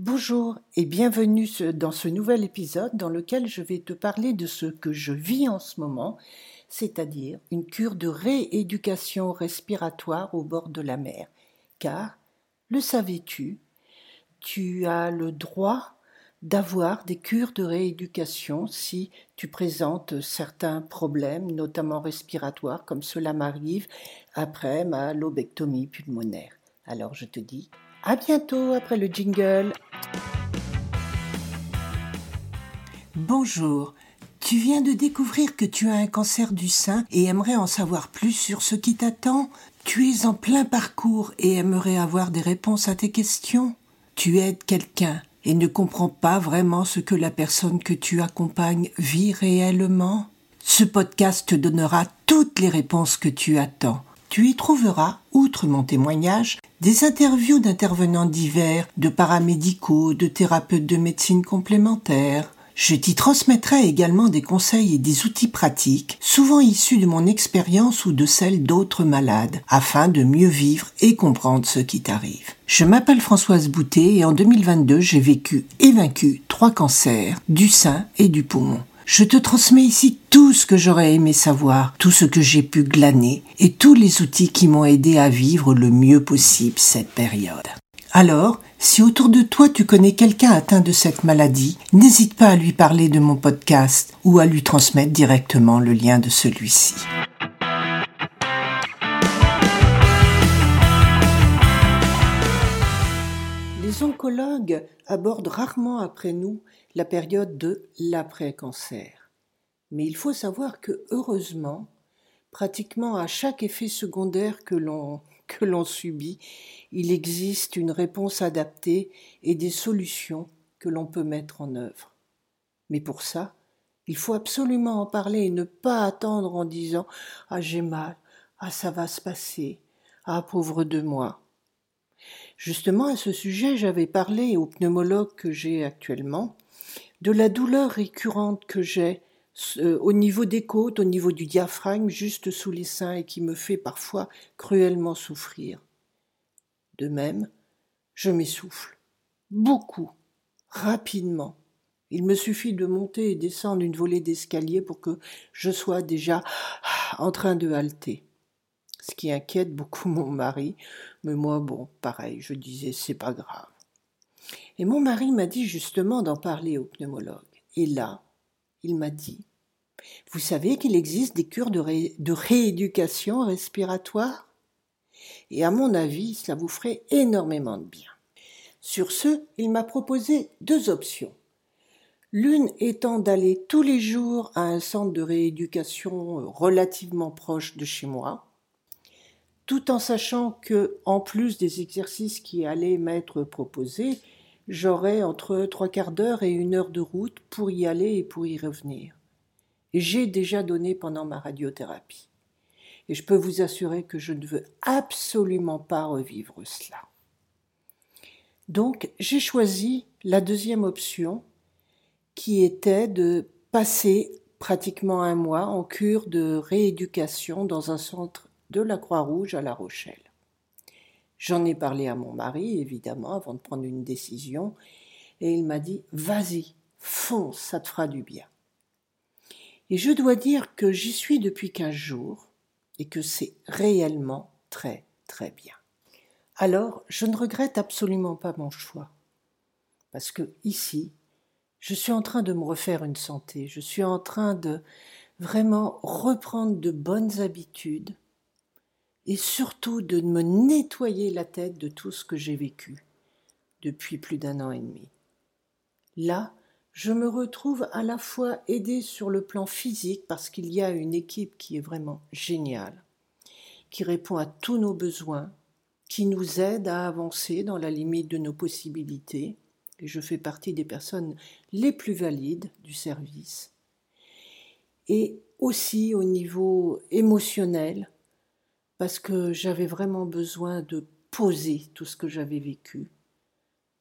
Bonjour et bienvenue dans ce nouvel épisode dans lequel je vais te parler de ce que je vis en ce moment, c'est-à-dire une cure de rééducation respiratoire au bord de la mer. Car, le savais-tu, tu as le droit d'avoir des cures de rééducation si tu présentes certains problèmes, notamment respiratoires, comme cela m'arrive après ma lobectomie pulmonaire. Alors je te dis à bientôt après le jingle. Bonjour. Tu viens de découvrir que tu as un cancer du sein et aimerais en savoir plus sur ce qui t'attend Tu es en plein parcours et aimerais avoir des réponses à tes questions Tu aides quelqu'un et ne comprends pas vraiment ce que la personne que tu accompagnes vit réellement Ce podcast te donnera toutes les réponses que tu attends. Tu y trouveras, outre mon témoignage, des interviews d'intervenants divers, de paramédicaux, de thérapeutes de médecine complémentaire. Je t'y transmettrai également des conseils et des outils pratiques, souvent issus de mon expérience ou de celle d'autres malades, afin de mieux vivre et comprendre ce qui t'arrive. Je m'appelle Françoise Boutet et en 2022 j'ai vécu et vaincu trois cancers, du sein et du poumon. Je te transmets ici tout ce que j'aurais aimé savoir, tout ce que j'ai pu glaner et tous les outils qui m'ont aidé à vivre le mieux possible cette période. Alors, si autour de toi tu connais quelqu'un atteint de cette maladie, n'hésite pas à lui parler de mon podcast ou à lui transmettre directement le lien de celui-ci. Les oncologues abordent rarement après nous la période de l'après-cancer. Mais il faut savoir que, heureusement, pratiquement à chaque effet secondaire que l'on que l'on subit, il existe une réponse adaptée et des solutions que l'on peut mettre en œuvre. Mais pour ça, il faut absolument en parler et ne pas attendre en disant Ah j'ai mal, ah ça va se passer, ah pauvre de moi. Justement à ce sujet, j'avais parlé au pneumologue que j'ai actuellement de la douleur récurrente que j'ai euh, au niveau des côtes, au niveau du diaphragme, juste sous les seins et qui me fait parfois cruellement souffrir. De même, je m'essouffle. Beaucoup. Rapidement. Il me suffit de monter et descendre une volée d'escalier pour que je sois déjà en train de halter. Ce qui inquiète beaucoup mon mari, mais moi, bon, pareil, je disais, c'est pas grave. Et mon mari m'a dit justement d'en parler au pneumologue. Et là, il m'a dit Vous savez qu'il existe des cures de, de rééducation respiratoire? Et à mon avis, cela vous ferait énormément de bien. Sur ce, il m'a proposé deux options. L'une étant d'aller tous les jours à un centre de rééducation relativement proche de chez moi, tout en sachant que, en plus des exercices qui allaient m'être proposés, j'aurais entre trois quarts d'heure et une heure de route pour y aller et pour y revenir. J'ai déjà donné pendant ma radiothérapie. Et je peux vous assurer que je ne veux absolument pas revivre cela. Donc j'ai choisi la deuxième option qui était de passer pratiquement un mois en cure de rééducation dans un centre de la Croix-Rouge à La Rochelle. J'en ai parlé à mon mari, évidemment, avant de prendre une décision, et il m'a dit Vas-y, fonce, ça te fera du bien. Et je dois dire que j'y suis depuis quinze jours et que c'est réellement très, très bien. Alors, je ne regrette absolument pas mon choix. Parce que ici, je suis en train de me refaire une santé, je suis en train de vraiment reprendre de bonnes habitudes, et surtout de me nettoyer la tête de tout ce que j'ai vécu depuis plus d'un an et demi. Là, je me retrouve à la fois aidée sur le plan physique parce qu'il y a une équipe qui est vraiment géniale, qui répond à tous nos besoins, qui nous aide à avancer dans la limite de nos possibilités, et je fais partie des personnes les plus valides du service, et aussi au niveau émotionnel, parce que j'avais vraiment besoin de poser tout ce que j'avais vécu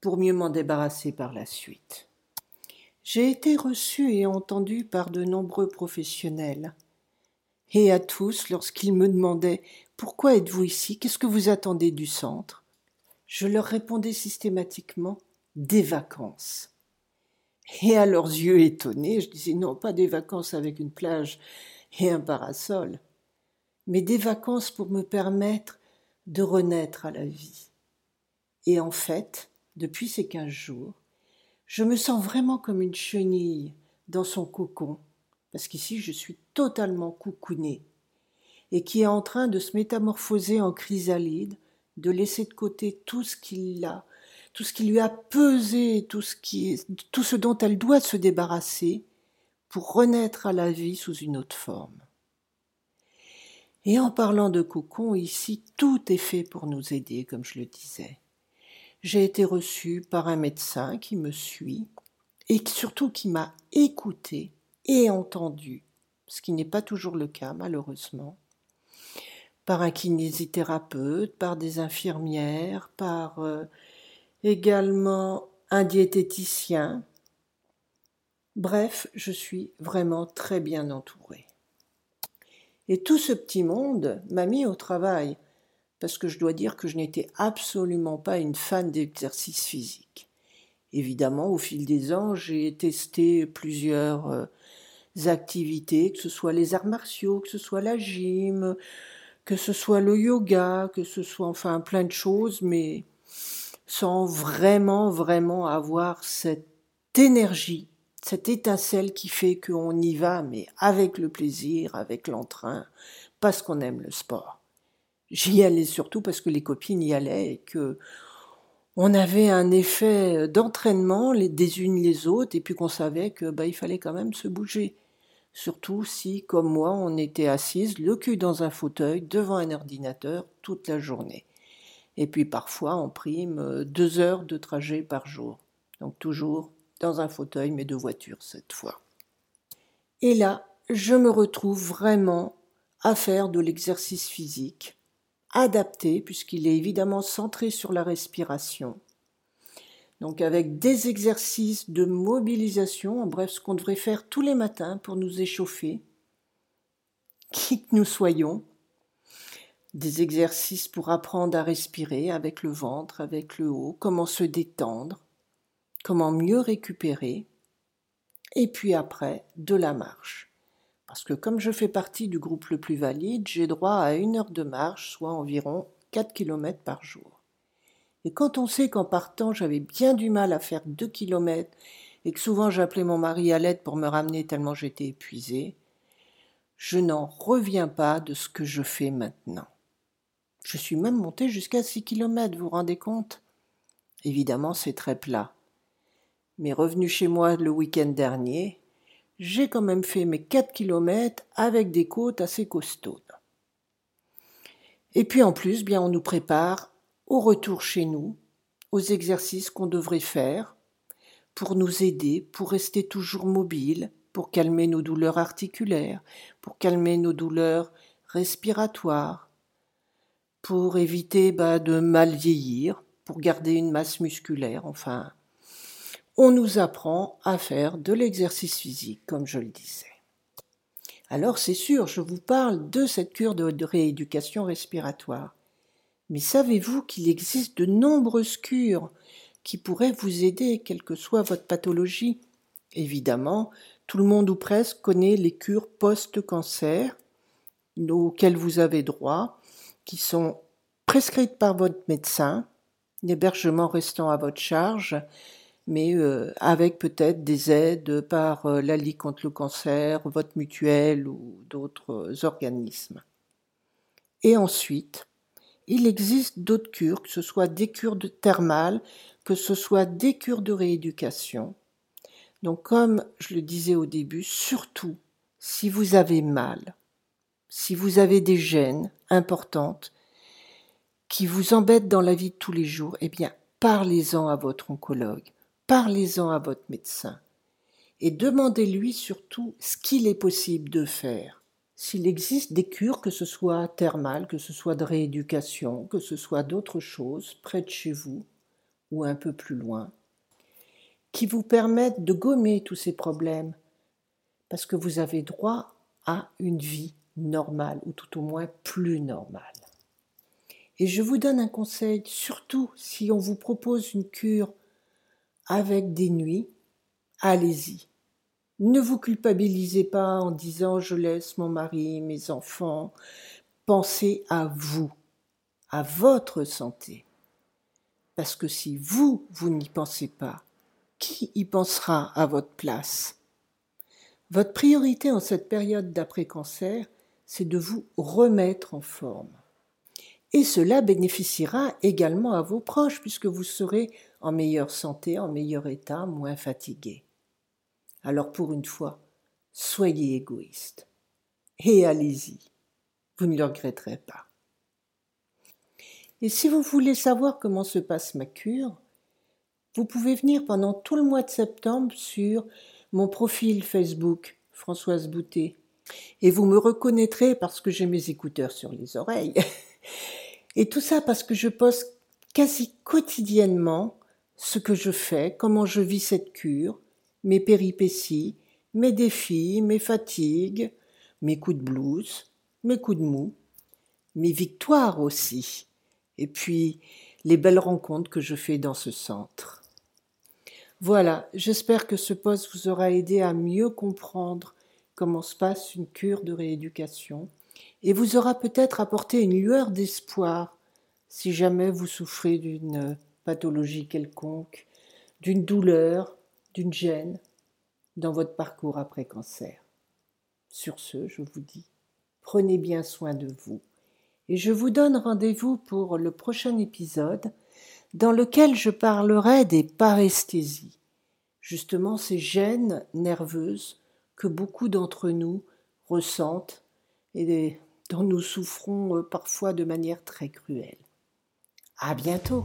pour mieux m'en débarrasser par la suite. J'ai été reçue et entendue par de nombreux professionnels, et à tous lorsqu'ils me demandaient Pourquoi êtes-vous ici? Qu'est-ce que vous attendez du centre? Je leur répondais systématiquement des vacances. Et à leurs yeux étonnés, je disais non, pas des vacances avec une plage et un parasol, mais des vacances pour me permettre de renaître à la vie. Et en fait, depuis ces quinze jours, je me sens vraiment comme une chenille dans son cocon, parce qu'ici je suis totalement coucounée, et qui est en train de se métamorphoser en chrysalide, de laisser de côté tout ce qu'il a, tout ce qui lui a pesé, tout ce, tout ce dont elle doit se débarrasser, pour renaître à la vie sous une autre forme. Et en parlant de cocon, ici, tout est fait pour nous aider, comme je le disais. J'ai été reçue par un médecin qui me suit et surtout qui m'a écouté et entendu, ce qui n'est pas toujours le cas malheureusement, par un kinésithérapeute, par des infirmières, par euh, également un diététicien. Bref, je suis vraiment très bien entourée. Et tout ce petit monde m'a mis au travail, parce que je dois dire que je n'étais absolument pas une fan d'exercice physique. Évidemment, au fil des ans, j'ai testé plusieurs euh, activités, que ce soit les arts martiaux, que ce soit la gym, que ce soit le yoga, que ce soit enfin plein de choses, mais sans vraiment, vraiment avoir cette énergie cette étincelle qui fait qu'on y va, mais avec le plaisir, avec l'entrain, parce qu'on aime le sport. J'y allais surtout parce que les copines y allaient et que on avait un effet d'entraînement les unes les autres et puis qu'on savait que bah, il fallait quand même se bouger. Surtout si, comme moi, on était assise, le cul dans un fauteuil, devant un ordinateur, toute la journée. Et puis parfois, on prime deux heures de trajet par jour. Donc toujours dans un fauteuil, mais de voiture cette fois. Et là, je me retrouve vraiment à faire de l'exercice physique, adapté, puisqu'il est évidemment centré sur la respiration. Donc avec des exercices de mobilisation, en bref, ce qu'on devrait faire tous les matins pour nous échauffer, qui que nous soyons, des exercices pour apprendre à respirer avec le ventre, avec le haut, comment se détendre, comment mieux récupérer, et puis après, de la marche. Parce que comme je fais partie du groupe le plus valide, j'ai droit à une heure de marche, soit environ 4 km par jour. Et quand on sait qu'en partant, j'avais bien du mal à faire 2 km et que souvent j'appelais mon mari à l'aide pour me ramener tellement j'étais épuisée, je n'en reviens pas de ce que je fais maintenant. Je suis même montée jusqu'à 6 km, vous vous rendez compte? Évidemment, c'est très plat. Mais revenu chez moi le week-end dernier, j'ai quand même fait mes 4 kilomètres avec des côtes assez costaudes. Et puis en plus, bien, on nous prépare au retour chez nous, aux exercices qu'on devrait faire pour nous aider, pour rester toujours mobile, pour calmer nos douleurs articulaires, pour calmer nos douleurs respiratoires, pour éviter bah, de mal vieillir, pour garder une masse musculaire, enfin, on nous apprend à faire de l'exercice physique, comme je le disais. Alors c'est sûr, je vous parle de cette cure de, rééducation respiratoire. Mais savez-vous qu'il existe de nombreuses cures qui pourraient vous aider, quelle que soit votre pathologie? Évidemment, tout le monde ou presque connaît les cures post-cancer auxquelles vous avez droit, qui sont prescrites par votre médecin, l'hébergement restant à votre charge, mais euh, avec peut-être des aides par euh, la Ligue contre le cancer, votre mutuelle ou d'autres organismes. Et ensuite, il existe d'autres cures, que ce soit des cures de thermales, que ce soit des cures de rééducation. Donc comme je le disais au début, surtout si vous avez mal, si vous avez des gènes importantes qui vous embêtent dans la vie de tous les jours, eh bien parlez-en à votre oncologue parlez-en à votre médecin et demandez-lui surtout ce qu'il est possible de faire. S'il existe des cures, que ce soit thermales, que ce soit de rééducation, que ce soit d'autres choses près de chez vous ou un peu plus loin, qui vous permettent de gommer tous ces problèmes, parce que vous avez droit à une vie normale, ou tout au moins plus normale. Et je vous donne un conseil, surtout si on vous propose une cure avec des nuits, allez-y. Ne vous culpabilisez pas en disant je laisse mon mari, mes enfants. Pensez à vous, à votre santé. Parce que si vous, vous n'y pensez pas, qui y pensera à votre place? Votre priorité en cette période d'après-cancer, c'est de vous remettre en forme. Et cela bénéficiera également à vos proches puisque vous serez en meilleure santé, en meilleur état, moins fatigué. Alors pour une fois, soyez égoïste. Et allez-y. Vous ne le regretterez pas. Et si vous voulez savoir comment se passe ma cure, vous pouvez venir pendant tout le mois de septembre sur mon profil Facebook, Françoise Boutet. Et vous me reconnaîtrez parce que j'ai mes écouteurs sur les oreilles. Et tout ça parce que je poste quasi quotidiennement ce que je fais, comment je vis cette cure, mes péripéties, mes défis, mes fatigues, mes coups de blues, mes coups de mou, mes victoires aussi, et puis les belles rencontres que je fais dans ce centre. Voilà, j'espère que ce poste vous aura aidé à mieux comprendre comment se passe une cure de rééducation et vous aura peut-être apporté une lueur d'espoir si jamais vous souffrez d'une pathologie quelconque, d'une douleur, d'une gêne dans votre parcours après cancer. Sur ce, je vous dis, prenez bien soin de vous et je vous donne rendez-vous pour le prochain épisode dans lequel je parlerai des paresthésies, justement ces gênes nerveuses que beaucoup d'entre nous ressentent et dont nous souffrons euh, parfois de manière très cruelle. À bientôt!